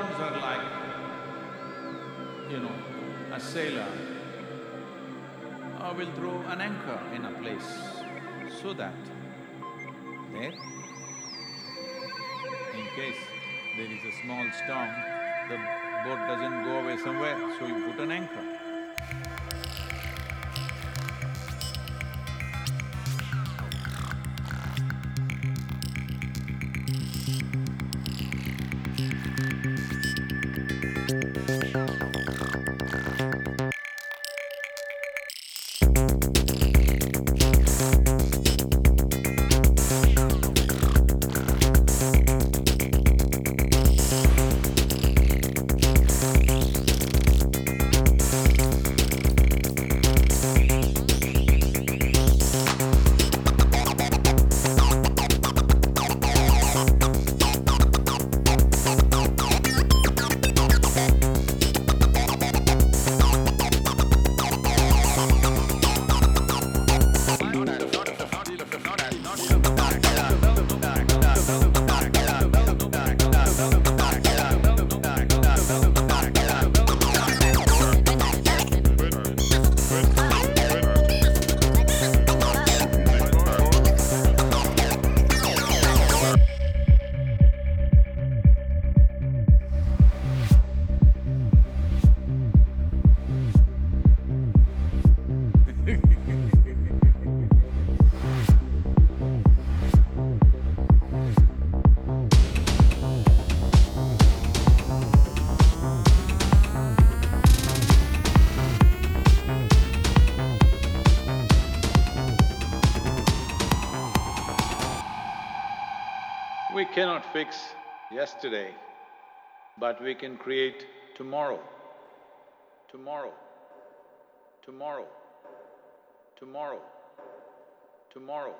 bonds are like, you know, a sailor uh, will throw an anchor in a place so that there, in case there is a small storm, the boat doesn't go away somewhere, so you put an anchor. Yesterday, but we can create tomorrow, tomorrow, tomorrow, tomorrow, tomorrow,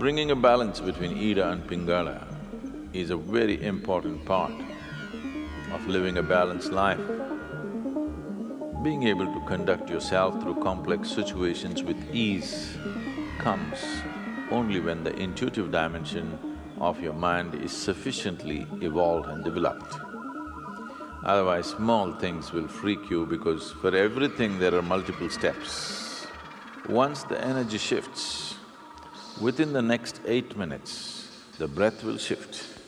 bringing a balance between Ida and Pingala is a very important part of living a balanced life. Being able to conduct yourself through complex situations with ease comes only when the intuitive dimension of your mind is sufficiently evolved and developed. Otherwise, small things will freak you because for everything there are multiple steps. Once the energy shifts, Within the next eight minutes, the breath will shift.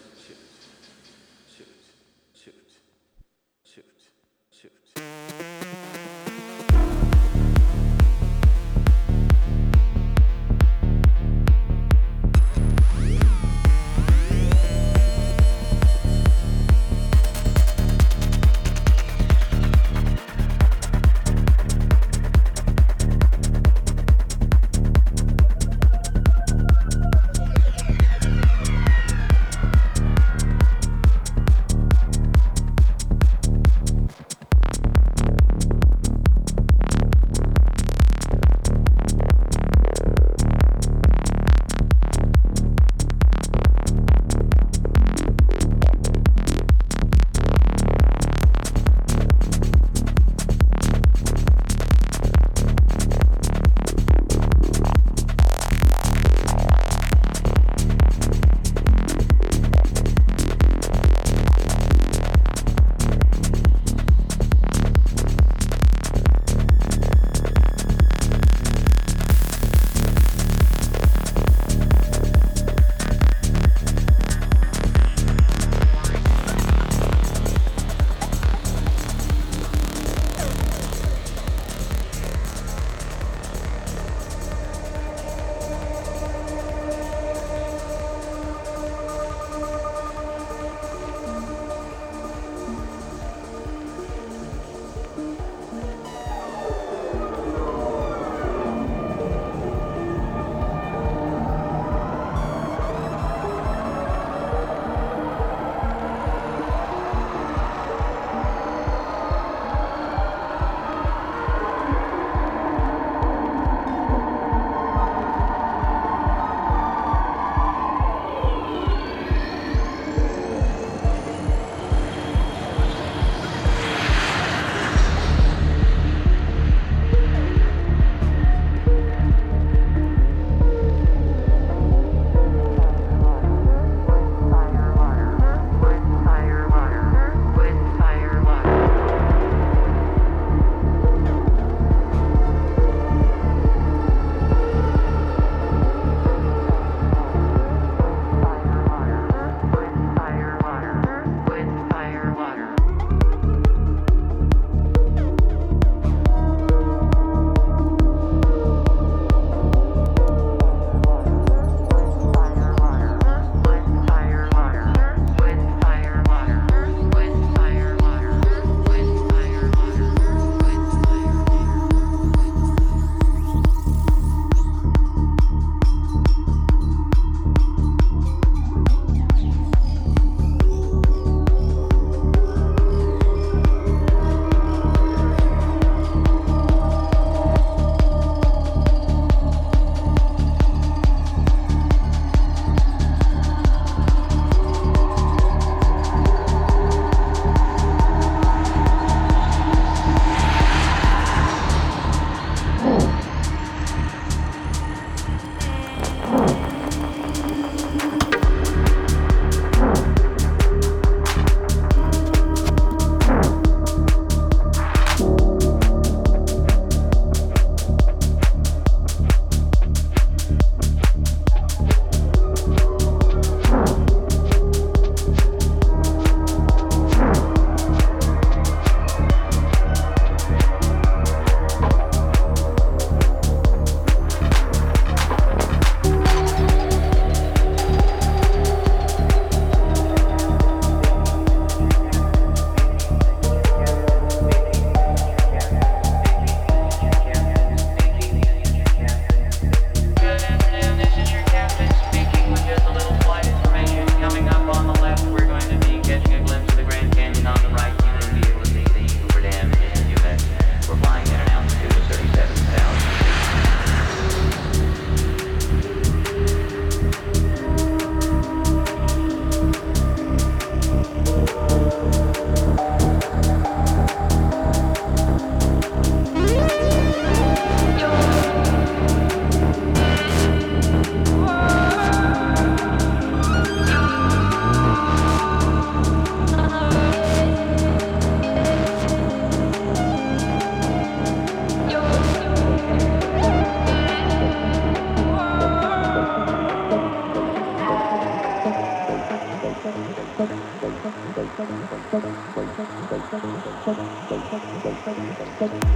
Thank you.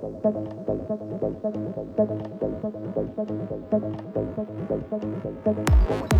del del del del del del del del del del del del del del del del del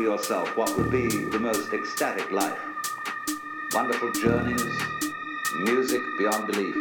for yourself what would be the most ecstatic life. Wonderful journeys, music beyond belief.